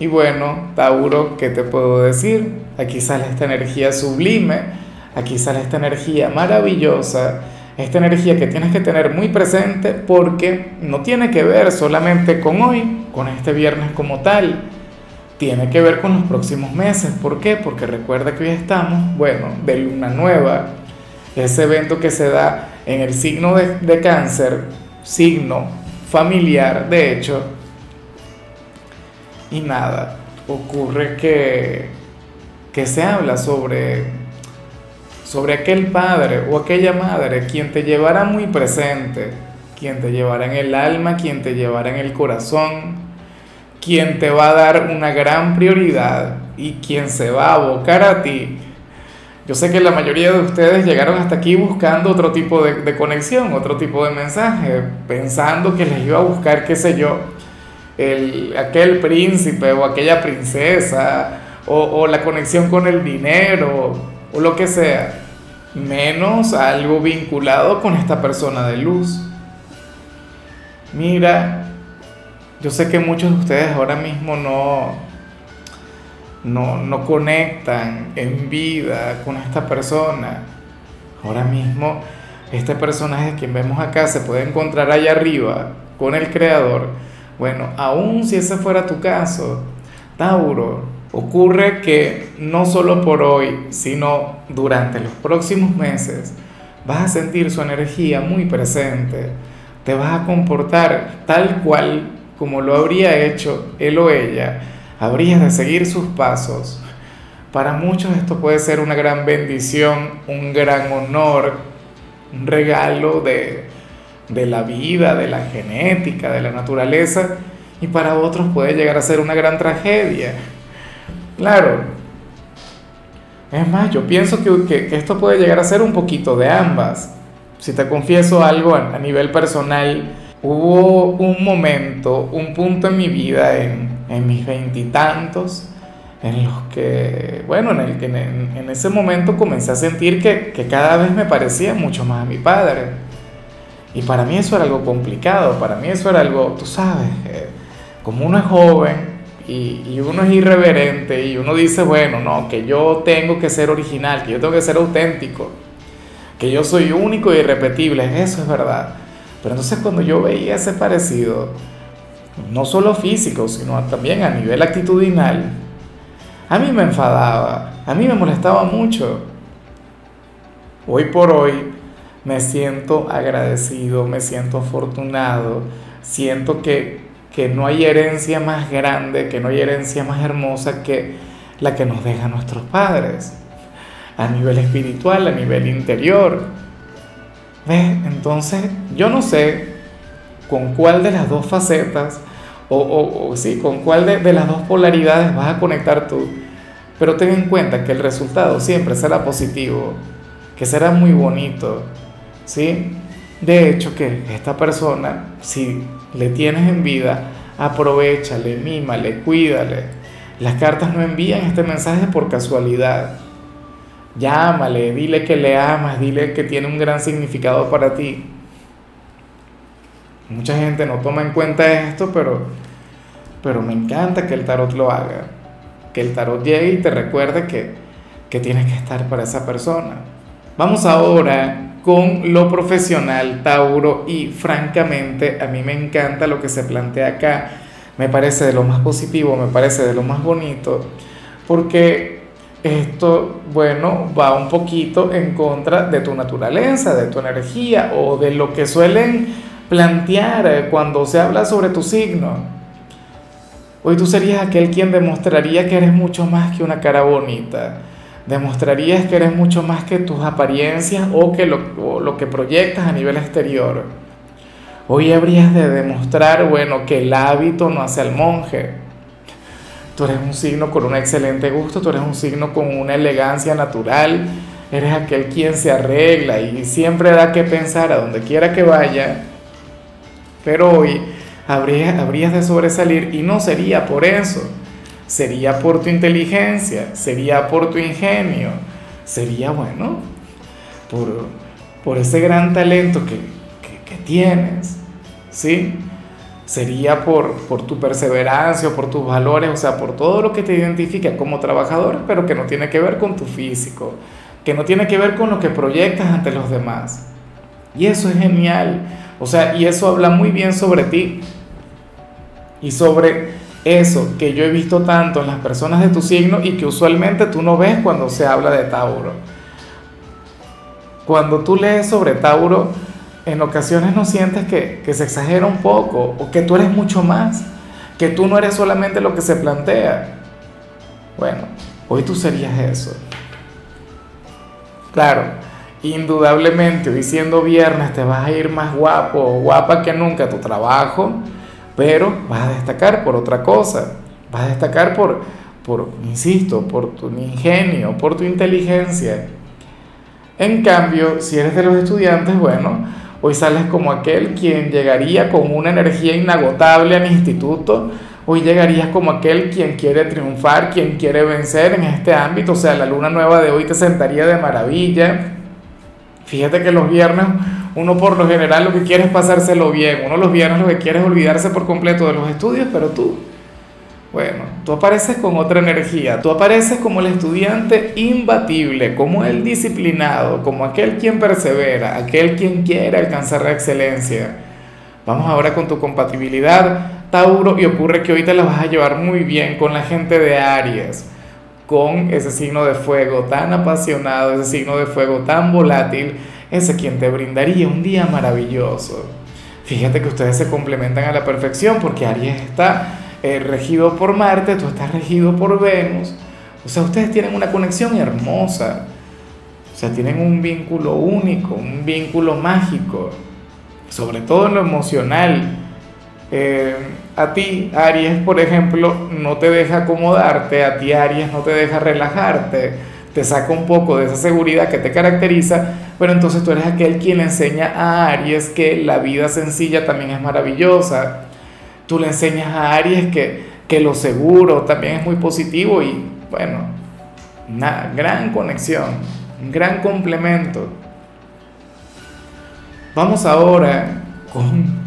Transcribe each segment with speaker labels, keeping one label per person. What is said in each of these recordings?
Speaker 1: Y bueno, Tauro, ¿qué te puedo decir? Aquí sale esta energía sublime, aquí sale esta energía maravillosa, esta energía que tienes que tener muy presente porque no tiene que ver solamente con hoy, con este viernes como tal, tiene que ver con los próximos meses. ¿Por qué? Porque recuerda que hoy estamos, bueno, de luna nueva, ese evento que se da en el signo de, de cáncer, signo familiar, de hecho, y nada, ocurre que, que se habla sobre, sobre aquel padre o aquella madre quien te llevará muy presente, quien te llevará en el alma, quien te llevará en el corazón, quien te va a dar una gran prioridad y quien se va a abocar a ti. Yo sé que la mayoría de ustedes llegaron hasta aquí buscando otro tipo de, de conexión, otro tipo de mensaje, pensando que les iba a buscar, qué sé yo, el, aquel príncipe o aquella princesa o, la conexión con el dinero o lo que sea, menos algo vinculado con esta persona de luz. Mira, yo sé que muchos de ustedes ahora mismo no, no, no conectan en vida con esta persona. Ahora mismo este personaje que vemos acá se puede encontrar allá arriba con el creador bueno, aun si ese fuera tu caso, Tauro, ocurre que no solo por hoy, sino durante los próximos meses, vas a sentir su energía muy presente, te vas a comportar tal cual como lo habría hecho él o ella, habrías de seguir sus pasos. Para muchos esto puede ser una gran bendición, un gran honor, un regalo de, de la vida, de la genética, de la naturaleza, y para otros puede llegar a ser una gran tragedia. Claro. Es más, yo pienso que, que, esto puede llegar a ser un poquito de ambas. Si te confieso algo a, nivel personal, hubo un momento, un punto en mi vida, en, en mis veintitantos, en los que, bueno, en el que en, en, ese momento comencé a sentir que, que cada vez me parecía mucho más a mi padre y para mí eso era algo complicado, para mí eso era algo, tú sabes, eh, como uno es joven y, y, uno es irreverente y uno dice, bueno, no, que yo tengo que ser original, que yo tengo que ser auténtico, que yo soy único e irrepetible, eso es verdad. Pero entonces cuando yo veía ese parecido, no solo físico, sino también a nivel actitudinal, a mí me enfadaba, a mí me molestaba mucho. Hoy por hoy, me siento agradecido, me siento afortunado, siento que, que no hay herencia más grande, que no hay herencia más hermosa que la que nos dejan nuestros padres, a nivel espiritual, a nivel interior. ¿Ves? Entonces, yo no sé con cuál de las dos facetas, o, o, sí, con cuál de, de las dos polaridades vas a conectar tú, pero ten en cuenta que el resultado siempre será positivo, que será muy bonito, ¿sí? De hecho, que esta persona, si le tienes en vida, aprovechale, mímale, cuídale. Las cartas no envían este mensaje por casualidad. Llámale, dile que le amas, dile que tiene un gran significado para ti. Mucha gente no toma en cuenta esto, pero, pero me encanta que el tarot lo haga. Que el tarot llegue y te recuerde que, que tienes que estar para esa persona. Vamos ahora con lo profesional, Tauro, y francamente a mí me encanta lo que se plantea acá, me parece de lo más positivo, me parece de lo más bonito, porque esto, bueno, va un poquito en contra de tu naturaleza, de tu energía o de lo que suelen plantear cuando se habla sobre tu signo. Hoy tú serías aquel quien demostraría que eres mucho más que una cara bonita demostrarías que eres mucho más que tus apariencias o que lo, lo, que proyectas a nivel exterior. Hoy habrías de demostrar, bueno, que el hábito no hace al monje. tú eres un signo con un excelente gusto, tú eres un signo con una elegancia natural, eres aquel quien se arregla y siempre da que pensar a donde quiera que vaya, pero hoy habrías, habrías de sobresalir y no sería por eso, sería por tu inteligencia, sería por tu ingenio, sería bueno, por, por ese gran talento que, que, tienes, ¿sí? sería por, por tu perseverancia, por tus valores, o sea, por todo lo que te identifica como trabajador, pero que no tiene que ver con tu físico, que no tiene que ver con lo que proyectas ante los demás. Y eso es genial, o sea, y eso habla muy bien sobre ti y sobre eso que yo he visto tanto en las personas de tu signo y que usualmente tú no ves cuando se habla de Tauro. Cuando tú lees sobre Tauro, en ocasiones no sientes que, se exagera un poco o que tú eres mucho más, que tú no eres solamente lo que se plantea. Bueno, hoy tú serías eso. Claro, indudablemente hoy siendo viernes te vas a ir más guapo o guapa que nunca a tu trabajo, pero vas a destacar por otra cosa, vas a destacar por, por insisto, por tu ingenio, por tu inteligencia. En cambio, si eres de los estudiantes, bueno, Hoy sales como aquel quien llegaría con una energía inagotable al instituto. Hoy llegarías como aquel quien quiere triunfar, quien quiere vencer en este ámbito. O sea, la luna nueva de hoy te sentaría de maravilla. Fíjate que los viernes uno por lo general lo que quiere es pasárselo bien. Uno los viernes lo que quiere es olvidarse por completo de los estudios, pero tú bueno, tú apareces con otra energía, tú apareces como el estudiante imbatible, como el disciplinado, como aquel quien persevera, aquel quien quiere alcanzar la excelencia. Vamos ahora con tu compatibilidad, Tauro, y ocurre que hoy te la vas a llevar muy bien con la gente de Aries, con ese signo de fuego tan apasionado, ese signo de fuego tan volátil, ese quien te brindaría un día maravilloso. Fíjate que ustedes se complementan a la perfección porque Aries está eh, regido por Marte, tú estás regido por Venus. O sea, ustedes tienen una conexión hermosa. O sea, tienen un vínculo único, un vínculo mágico, sobre todo en lo emocional. Eh, a ti, Aries, por ejemplo, no te deja acomodarte, a ti, Aries, no te deja relajarte, te saca un poco de esa seguridad que te caracteriza, pero entonces tú eres aquel quien le enseña a Aries que la vida sencilla también es maravillosa, tú le enseñas a Aries que, que lo seguro también es muy positivo y bueno, una gran conexión, un gran complemento. Vamos ahora con,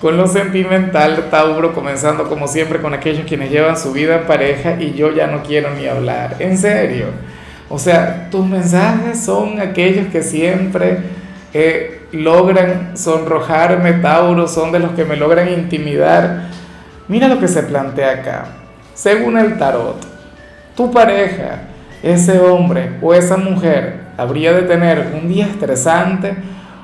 Speaker 1: con lo sentimental, Tauro, comenzando como siempre con aquellos quienes llevan su vida en pareja y yo ya no quiero ni hablar, en serio. O sea, tus mensajes son aquellos que siempre eh, logran sonrojarme, Tauro, son de los que me logran intimidar. Mira lo que se plantea acá. Según el tarot, tu pareja, ese hombre o esa mujer, habría de tener un día estresante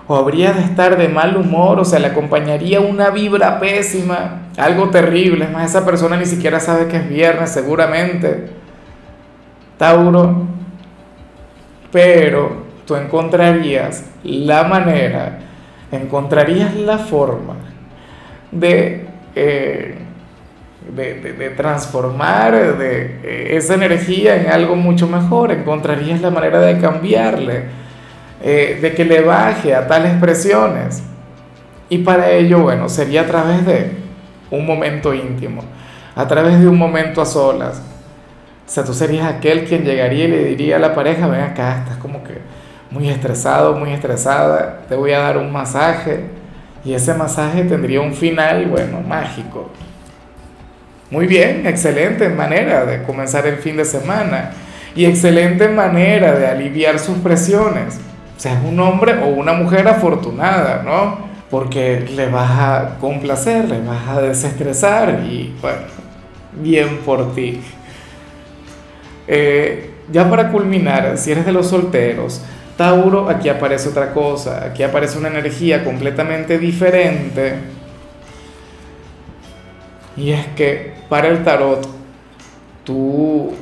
Speaker 1: o habría de estar de mal humor, o sea, le acompañaría una vibra pésima, algo terrible. Es más, esa persona ni siquiera sabe que es viernes, seguramente. Tauro, pero tú encontrarías la manera, encontrarías la forma de, eh, de, transformar de, eh, esa energía en algo mucho mejor, encontrarías la manera de cambiarle, eh, de que le baje a tales presiones. Y para ello, bueno, sería a través de un momento íntimo, a través de un momento a solas. O sea, tú serías aquel quien llegaría y le diría a la pareja, ven acá, estás como que muy estresado, muy estresada, te voy a dar un masaje y ese masaje tendría un final, bueno, mágico. Muy bien, excelente manera de comenzar el fin de semana y excelente manera de aliviar sus presiones. O sea, es un hombre o una mujer afortunada, ¿no? Porque le vas a complacer, le vas a desestresar y bueno, bien por ti. Eh, ya para culminar, si eres de los solteros, Tauro, aquí aparece otra cosa, aquí aparece una energía completamente diferente. Y es que para el tarot, tu,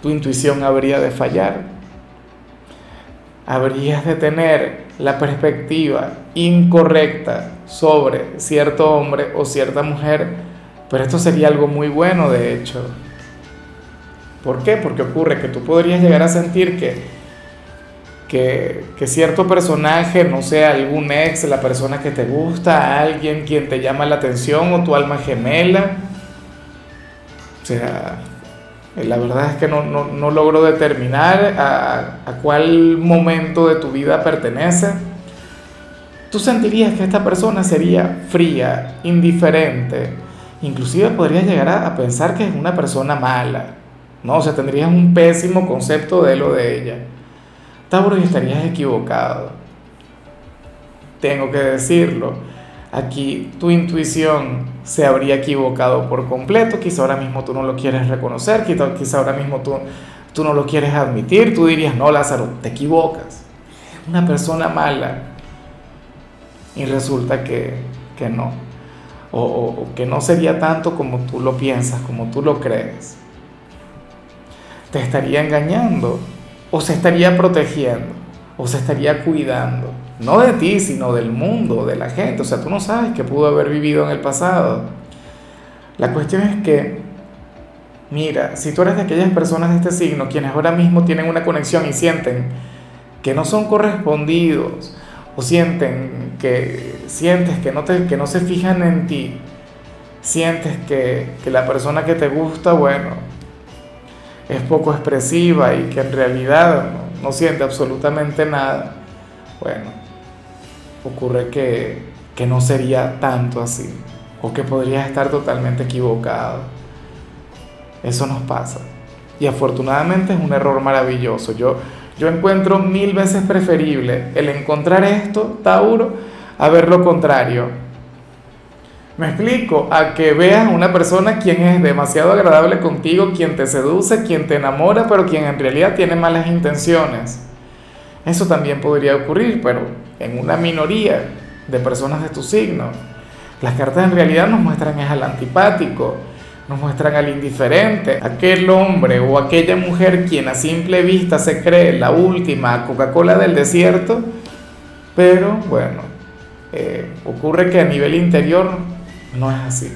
Speaker 1: tu intuición habría de fallar. Habrías de tener la perspectiva incorrecta sobre cierto hombre o cierta mujer Pero esto sería algo muy bueno, de hecho. ¿Por qué? Porque ocurre que tú podrías llegar a sentir que, que, cierto personaje, no sé, algún ex, la persona que te gusta, alguien quien te llama la atención o tu alma gemela. O sea, la verdad es que no, no, no logro determinar a, a cuál momento de tu vida pertenece. Tú sentirías que esta persona sería fría, indiferente, inclusive podrías llegar a pensar que es una persona mala ¿no? O sea, tendrías un pésimo concepto de lo de ella. Tauro, y estarías equivocado. Tengo que decirlo. Aquí tu intuición se habría equivocado por completo. Quizá ahora mismo tú no lo quieres reconocer, quizá, ahora mismo tú, tú no lo quieres admitir. Tú dirías, no, Lázaro, te equivocas. Una persona mala. Y resulta que, que no. O, o que no sería tanto como tú lo piensas, como tú lo crees te estaría engañando o se estaría protegiendo o se estaría cuidando, no de ti, sino del mundo, de la gente. O sea, tú no sabes qué pudo haber vivido en el pasado. La cuestión es que, mira, si tú eres de aquellas personas de este signo, quienes ahora mismo tienen una conexión y sienten que no son correspondidos, o sienten que, sientes que no, te, que no se fijan en ti, sientes que, que la persona que te gusta, bueno, es poco expresiva y que en realidad no, siente absolutamente nada, bueno, ocurre que, que no sería tanto así o que podrías estar totalmente equivocado. Eso nos pasa. Y afortunadamente es un error maravilloso. Yo, yo encuentro mil veces preferible el encontrar esto, Tauro, a ver lo contrario me explico, a que veas una persona quien es demasiado agradable contigo, quien te seduce, quien te enamora, pero quien en realidad tiene malas intenciones. Eso también podría ocurrir, pero en una minoría de personas de tu signo. Las cartas en realidad nos muestran es al antipático, nos muestran al indiferente, aquel hombre o aquella mujer quien a simple vista se cree la última Coca-Cola del desierto, pero bueno, eh, ocurre que a nivel interior no es así.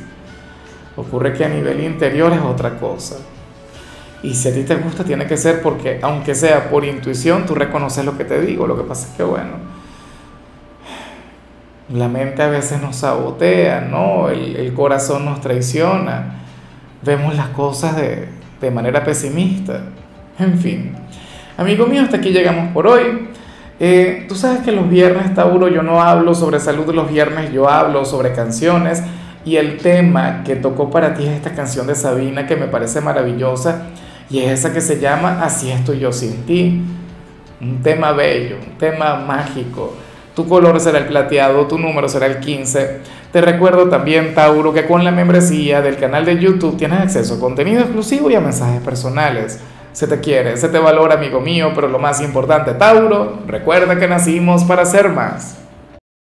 Speaker 1: Ocurre que a nivel interior es otra cosa. Y si a ti te gusta, tiene que ser porque, aunque sea por intuición, tú reconoces lo que te digo. Lo que pasa es que, bueno, la mente a veces nos sabotea, ¿no? El, corazón nos traiciona. Vemos las cosas de, de manera pesimista. En fin. Amigo mío, hasta aquí llegamos por hoy. Eh, tú sabes que los viernes, Tauro, yo no hablo sobre salud los viernes, yo hablo sobre canciones. Y el tema que tocó para ti es esta canción de Sabina que me parece maravillosa y es esa que se llama Así estoy yo sin ti. Un tema bello, un tema mágico. Tu color será el plateado, tu número será el 15. Te recuerdo también, Tauro, que con la membresía del canal de YouTube tienes acceso a contenido exclusivo y a mensajes personales. Se te quiere, se te valora, amigo mío, pero lo más importante, Tauro, recuerda que nacimos para ser más.